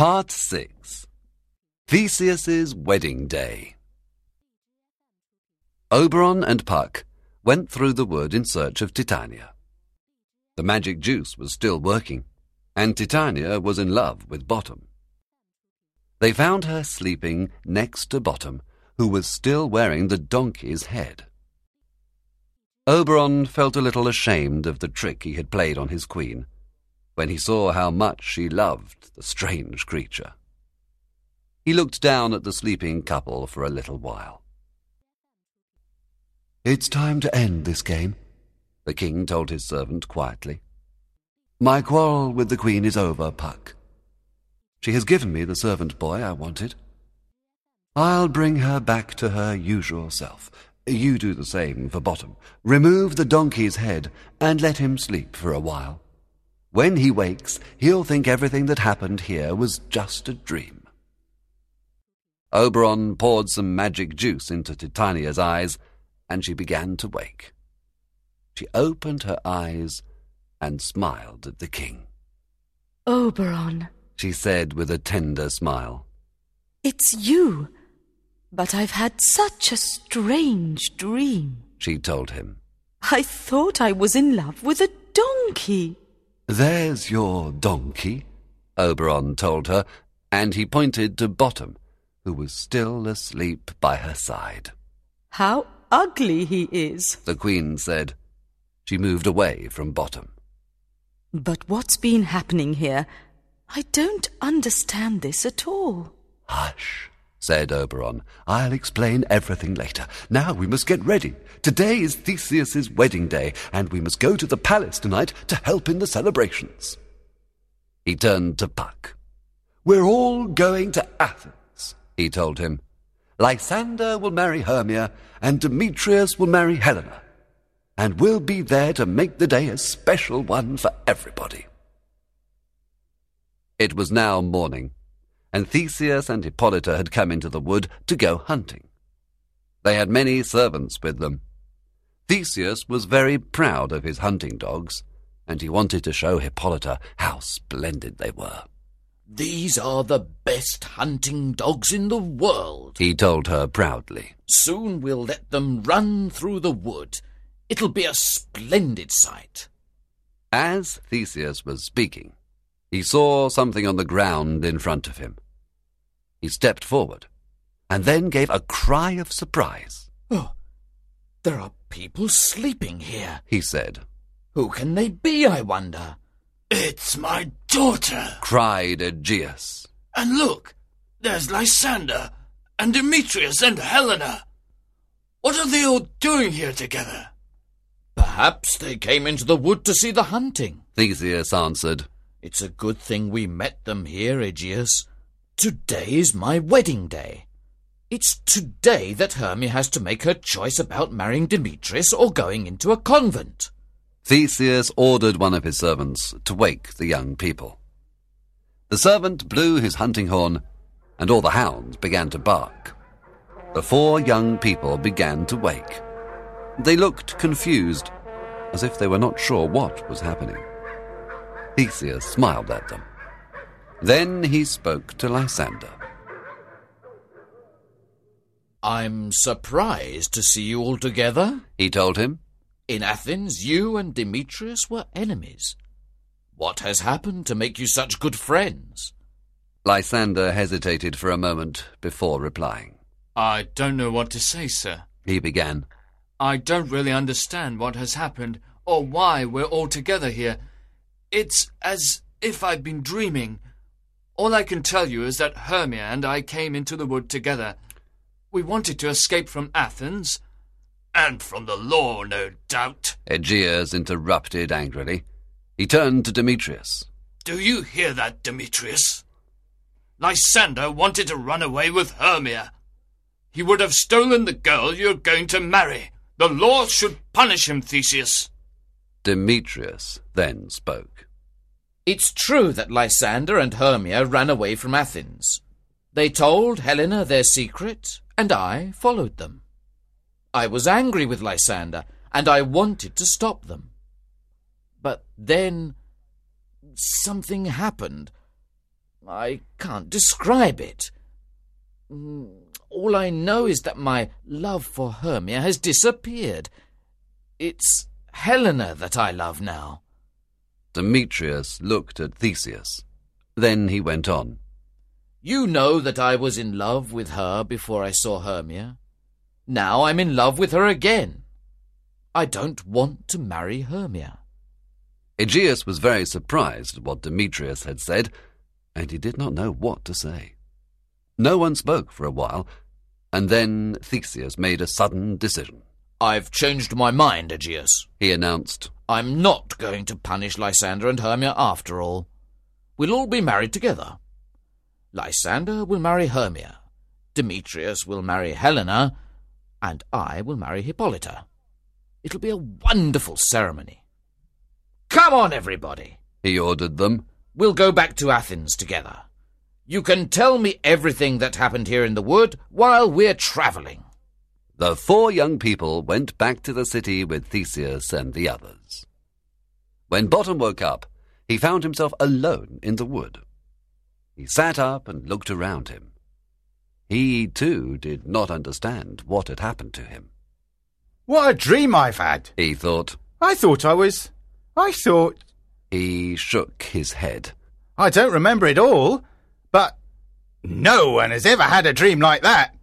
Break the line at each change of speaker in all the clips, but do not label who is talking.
Part 6 Theseus's Wedding Day Oberon and Puck went through the wood in search of Titania. The magic juice was still working, and Titania was in love with Bottom. They found her sleeping next to Bottom, who was still wearing the donkey's head. Oberon felt a little ashamed of the trick he had played on his queen when he saw how much she loved the strange creature. He looked down at the sleeping couple for a little while. It's time to end this game, the king told his servant quietly. My quarrel with the queen is over, Puck. She has given me the servant boy I wanted. I'll bring her back to her usual self. You do the same for Bottom. Remove the donkey's head and let him sleep for a while. When he wakes, he'll think everything that happened here was just a dream. Oberon poured some magic juice into Titania's eyes, and she began to wake. She opened her eyes and smiled at the king.
Oberon,
She said with a tender smile.
it's you. But I've had such a strange dream.
She told him.
I thought I was in love with a donkey.
There's your donkey, Oberon told her, and he pointed to Bottom, who was still asleep by her side.
How ugly he is.
The queen said. She moved away from Bottom.
But what's been happening here? I don't understand this at all.
Hush, said Oberon. I'll explain everything later. Now we must get ready. Today is Theseus's wedding day, and we must go to the palace tonight to help in the celebrations. He turned to Puck. We're all going to Athens, he told him. Lysander will marry Hermia, and Demetrius will marry Helena. And we'll be there to make the day a special one for everybody. It was now morning, and Theseus and Hippolyta had come into the wood to go hunting. They had many servants with them. Theseus was very proud of his hunting dogs, and he wanted to show Hippolyta how splendid they were.
These are the best hunting dogs in the world.
He told her proudly.
Soon we'll let them run through the wood. It'll be a splendid sight.
As Theseus was speaking, he saw something on the ground in front of him. He stepped forward, and then gave a cry of surprise.
Oh, there are people sleeping here.
He said,
Who can they be, I wonder?
It's my daughter.
cried Aegeus.
And look, there's Lysander, and Demetrius, and Helena. What are they all doing here together?
Perhaps they came into the wood to see the hunting.
Theseus answered,
It's a good thing we met them here, Aegeus. Today is my wedding day. It's today that Hermia has to make her choice about marrying Demetrius or going into a convent.
Theseus ordered one of his servants to wake the young people. The servant blew his hunting horn, and all the hounds began to bark. The four young people began to wake. They looked confused, as if they were not sure what was happening. Theseus smiled at them. Then he spoke to Lysander.
I'm surprised to see you all together.
He told him,
In Athens, you and Demetrius were enemies. What has happened to make you such good friends?
Lysander hesitated for a moment before replying.
I don't know what to say, sir.
He began.
I don't really understand what has happened or why we're all together here. It's as if I've been dreaming. All I can tell you is that Hermia and I came into the wood together. We wanted to escape from Athens.
And from the law, no doubt.
Aegeus interrupted angrily. He turned to Demetrius.
Do you hear that, Demetrius? Lysander wanted to run away with Hermia. He would have stolen the girl you're going to marry. The law should punish him, Theseus.
Demetrius then spoke.
It's true that Lysander and Hermia ran away from Athens. They told Helena their secret, and I followed them. I was angry with Lysander, and I wanted to stop them. But then something happened. I can't describe it. All I know is that my love for Hermia has disappeared. It's Helena that I love now.
Demetrius looked at Theseus. Then he went on.
You know that I was in love with her before I saw Hermia. Now I'm in love with her again. I don't want to marry Hermia.
Aegeus was very surprised at what Demetrius had said, and he did not know what to say. No one spoke for a while, and then Theseus made a sudden decision.
I've changed my mind, Aegeus,
he announced.
I'm not going to punish Lysander and Hermia after all. We'll all be married together. Lysander will marry Hermia, Demetrius will marry Helena, and I will marry Hippolyta. It'll be a wonderful ceremony. Come on, everybody,
he ordered them.
We'll go back to Athens together. You can tell me everything that happened here in the wood while we're travelling.
The four young people went back to the city with Theseus and the others. When Bottom woke up, he found himself alone in the wood. He sat up and looked around him. He, too, did not understand what had happened to him.
What a dream I've had,
he thought.
I thought I was. I thought.
He shook his head.
I don't remember it all, but no one has ever had a dream like that.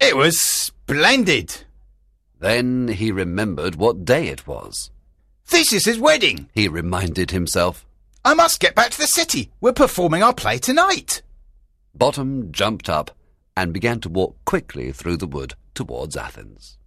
It was splendid.
Then he remembered what day it was.
Theseus's wedding,
he reminded himself.
I must get back to the city. We're performing our play tonight.
Bottom jumped up and began to walk quickly through the wood towards Athens.